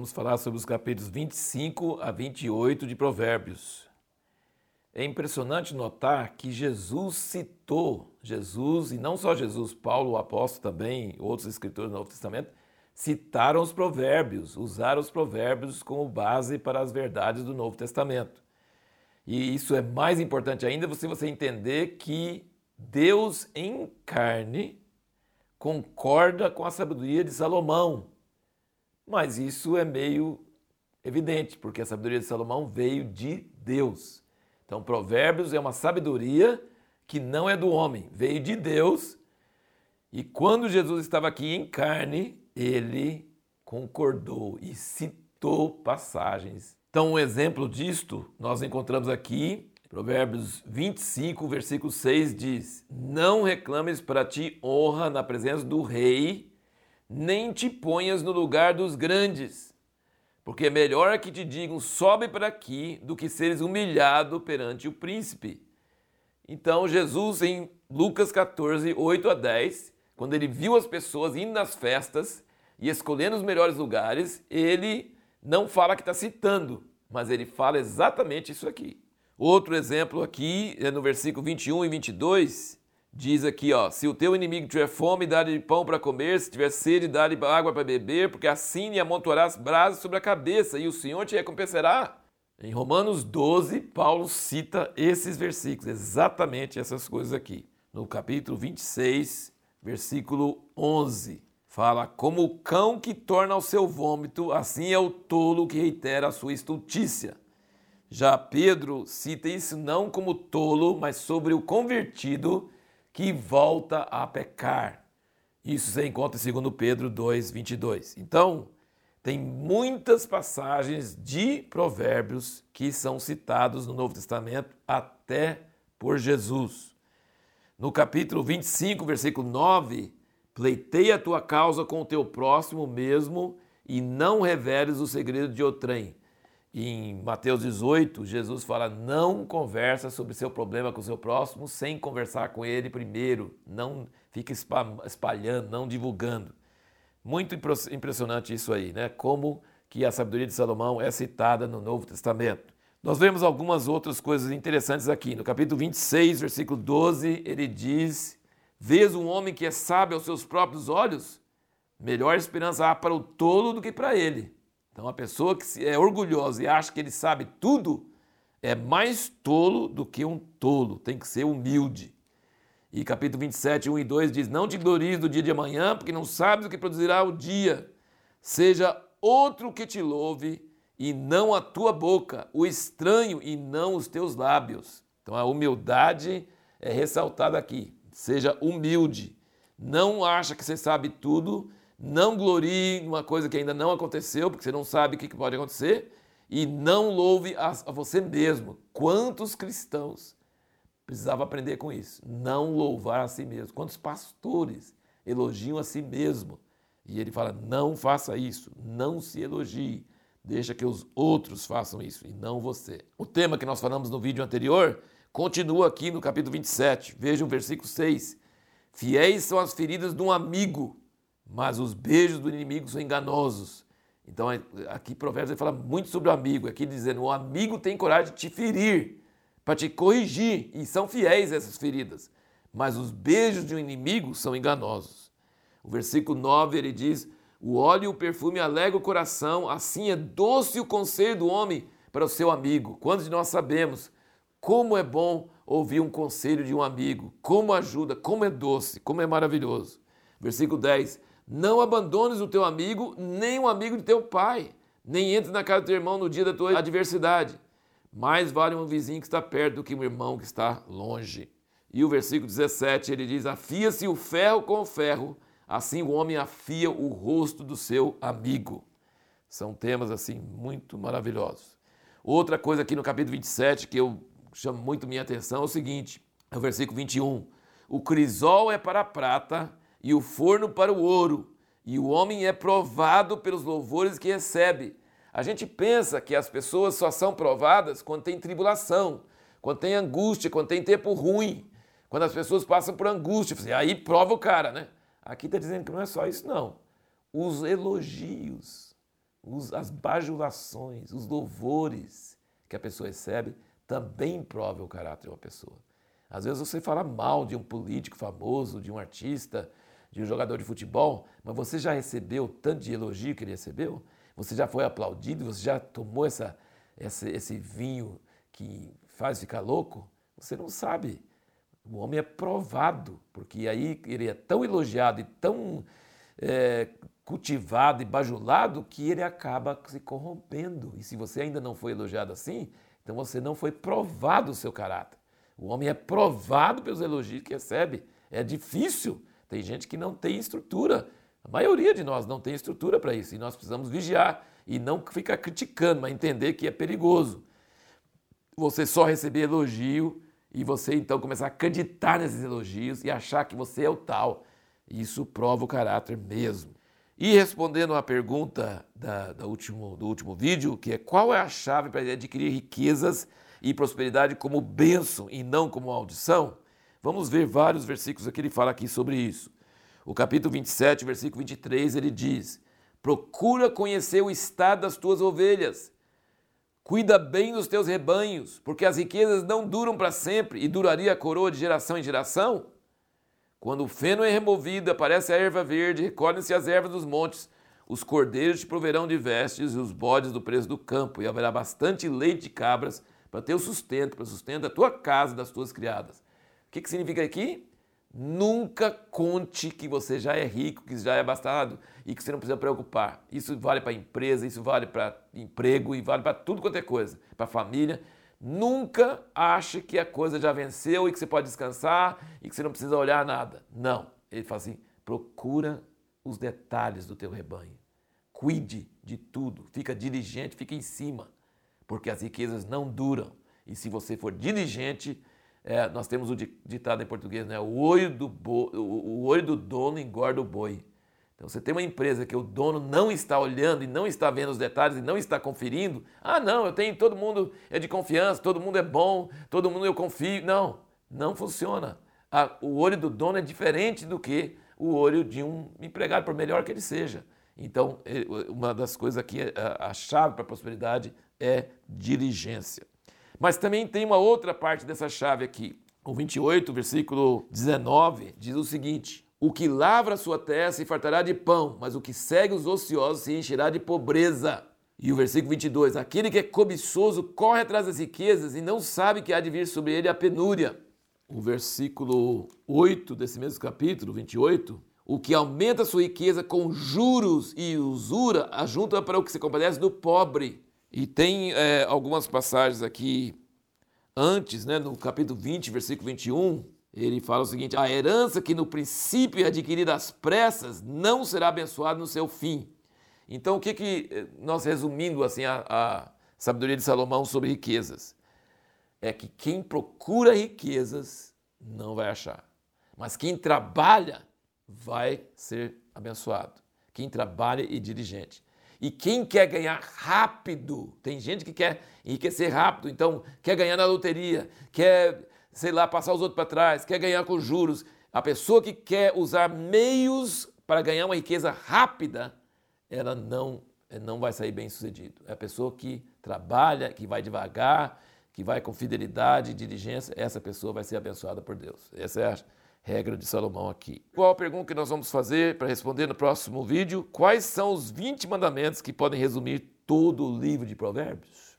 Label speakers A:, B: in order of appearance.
A: vamos falar sobre os capítulos 25 a 28 de Provérbios. É impressionante notar que Jesus citou, Jesus, e não só Jesus, Paulo, o apóstolo também, outros escritores do Novo Testamento, citaram os provérbios, usaram os provérbios como base para as verdades do Novo Testamento. E isso é mais importante ainda se você entender que Deus em carne concorda com a sabedoria de Salomão. Mas isso é meio evidente, porque a sabedoria de Salomão veio de Deus. Então, Provérbios é uma sabedoria que não é do homem, veio de Deus. E quando Jesus estava aqui em carne, ele concordou e citou passagens. Então, um exemplo disto nós encontramos aqui Provérbios 25, versículo 6 diz: Não reclames para ti honra na presença do rei, nem te ponhas no lugar dos grandes, porque é melhor que te digam sobe para aqui do que seres humilhado perante o príncipe. Então, Jesus, em Lucas 14, 8 a 10, quando ele viu as pessoas indo nas festas e escolhendo os melhores lugares, ele não fala que está citando, mas ele fala exatamente isso aqui. Outro exemplo aqui é no versículo 21 e 22, diz aqui, ó, se o teu inimigo tiver fome, dá-lhe pão para comer, se tiver sede, dá-lhe água para beber, porque assim lhe amontoarás brasas sobre a cabeça e o Senhor te recompensará. Em Romanos 12, Paulo cita esses versículos, exatamente essas coisas aqui. No capítulo 26, versículo 11, fala: Como o cão que torna ao seu vômito, assim é o tolo que reitera a sua estultícia. Já Pedro cita isso não como tolo, mas sobre o convertido que volta a pecar. Isso você encontra em 2 Pedro 2, 22. Então, tem muitas passagens de provérbios que são citados no Novo Testamento até por Jesus. No capítulo 25, versículo 9, pleiteia a tua causa com o teu próximo mesmo e não reveles o segredo de outrem em Mateus 18, Jesus fala: não conversa sobre seu problema com o seu próximo sem conversar com ele primeiro. Não fica espalhando, não divulgando. Muito impressionante isso aí, né? Como que a sabedoria de Salomão é citada no Novo Testamento. Nós vemos algumas outras coisas interessantes aqui. No capítulo 26, versículo 12, ele diz: Vês um homem que é sábio aos seus próprios olhos? Melhor esperança há para o tolo do que para ele. Então, a pessoa que é orgulhosa e acha que ele sabe tudo é mais tolo do que um tolo, tem que ser humilde. E capítulo 27, 1 e 2 diz: Não te glories do dia de amanhã, porque não sabes o que produzirá o dia. Seja outro que te louve, e não a tua boca, o estranho, e não os teus lábios. Então a humildade é ressaltada aqui. Seja humilde. Não acha que você sabe tudo não glorie numa coisa que ainda não aconteceu, porque você não sabe o que pode acontecer, e não louve a, você mesmo. Quantos cristãos precisavam aprender com isso? Não louvar a si mesmo. Quantos pastores elogiam a si mesmo? E ele fala: não faça isso, não se elogie, deixa que os outros façam isso e não você. O tema que nós falamos no vídeo anterior continua aqui no capítulo 27. Veja o versículo 6. Fiéis são as feridas de um amigo, mas os beijos do inimigo são enganosos. Então, aqui Provérbios fala muito sobre o amigo, aqui dizendo: o amigo tem coragem de te ferir, para te corrigir, e são fiéis essas feridas. Mas os beijos de um inimigo são enganosos. O versículo 9 ele diz: O óleo e o perfume alegram o coração, assim é doce o conselho do homem para o seu amigo. Quantos de nós sabemos como é bom ouvir um conselho de um amigo? Como ajuda, como é doce, como é maravilhoso. Versículo 10: não abandones o teu amigo, nem o amigo de teu pai, nem entres na casa do teu irmão no dia da tua adversidade. Mais vale um vizinho que está perto do que um irmão que está longe. E o versículo 17 ele diz: Afia-se o ferro com o ferro, assim o homem afia o rosto do seu amigo. São temas assim muito maravilhosos. Outra coisa aqui no capítulo 27 que eu chamo muito minha atenção é o seguinte: é o versículo 21. O crisol é para a prata e o forno para o ouro, e o homem é provado pelos louvores que recebe. A gente pensa que as pessoas só são provadas quando tem tribulação, quando tem angústia, quando tem tempo ruim, quando as pessoas passam por angústia. Aí prova o cara, né? Aqui está dizendo que não é só isso, não. Os elogios os, as bajulações, os louvores que a pessoa recebe também provam o caráter de uma pessoa. Às vezes você fala mal de um político famoso, de um artista, de um jogador de futebol, mas você já recebeu tanto de elogio que ele recebeu? Você já foi aplaudido? Você já tomou essa, essa, esse vinho que faz ficar louco? Você não sabe. O homem é provado, porque aí ele é tão elogiado e tão é, cultivado e bajulado que ele acaba se corrompendo. E se você ainda não foi elogiado assim, então você não foi provado o seu caráter. O homem é provado pelos elogios que recebe. É difícil. Tem gente que não tem estrutura. A maioria de nós não tem estrutura para isso. E nós precisamos vigiar e não ficar criticando, mas entender que é perigoso. Você só receber elogio e você então começar a acreditar nesses elogios e achar que você é o tal. Isso prova o caráter mesmo. E respondendo à pergunta da, da último, do último vídeo, que é qual é a chave para adquirir riquezas e prosperidade como bênção e não como maldição, vamos ver vários versículos aqui, ele fala aqui sobre isso. O capítulo 27, versículo 23, ele diz: Procura conhecer o estado das tuas ovelhas, cuida bem dos teus rebanhos, porque as riquezas não duram para sempre e duraria a coroa de geração em geração. Quando o feno é removido, aparece a erva verde, recolhem-se as ervas dos montes, os cordeiros te proverão de vestes e os bodes do preço do campo, e haverá bastante leite de cabras para ter o sustento, para sustento da tua casa e das tuas criadas. O que, que significa aqui? Nunca conte que você já é rico, que já é abastado e que você não precisa preocupar. Isso vale para empresa, isso vale para emprego e vale para tudo quanto é coisa, para família. Nunca ache que a coisa já venceu e que você pode descansar e que você não precisa olhar nada. Não. Ele fala assim: procura os detalhes do teu rebanho. Cuide de tudo, fica diligente, fica em cima porque as riquezas não duram. E se você for diligente, é, nós temos o ditado em português, né? o, olho do bo... o olho do dono engorda o boi. Então você tem uma empresa que o dono não está olhando e não está vendo os detalhes e não está conferindo. Ah, não, eu tenho, todo mundo é de confiança, todo mundo é bom, todo mundo eu confio. Não, não funciona. o olho do dono é diferente do que o olho de um empregado, por melhor que ele seja. Então, uma das coisas aqui, a chave para a prosperidade é diligência. Mas também tem uma outra parte dessa chave aqui. O 28, versículo 19, diz o seguinte: O que lavra sua terra se fartará de pão, mas o que segue os ociosos se encherá de pobreza. E o versículo 22, aquele que é cobiçoso corre atrás das riquezas e não sabe que há de vir sobre ele a penúria. O versículo 8 desse mesmo capítulo, 28, o que aumenta sua riqueza com juros e usura, ajunta para o que se compadece do pobre. E tem é, algumas passagens aqui antes, né, no capítulo 20, versículo 21, ele fala o seguinte: A herança que no princípio é adquirida às pressas não será abençoada no seu fim. Então, o que, que eh, nós resumindo assim a, a sabedoria de Salomão sobre riquezas? É que quem procura riquezas não vai achar, mas quem trabalha vai ser abençoado. Quem trabalha e diligente. E quem quer ganhar rápido, tem gente que quer enriquecer rápido, então quer ganhar na loteria, quer, sei lá, passar os outros para trás, quer ganhar com juros. A pessoa que quer usar meios para ganhar uma riqueza rápida, ela não, não vai sair bem sucedido. É a pessoa que trabalha, que vai devagar, que vai com fidelidade e diligência, essa pessoa vai ser abençoada por Deus. Essa é a regra de Salomão aqui. Qual a pergunta que nós vamos fazer para responder no próximo vídeo? Quais são os 20 mandamentos que podem resumir todo o livro de Provérbios?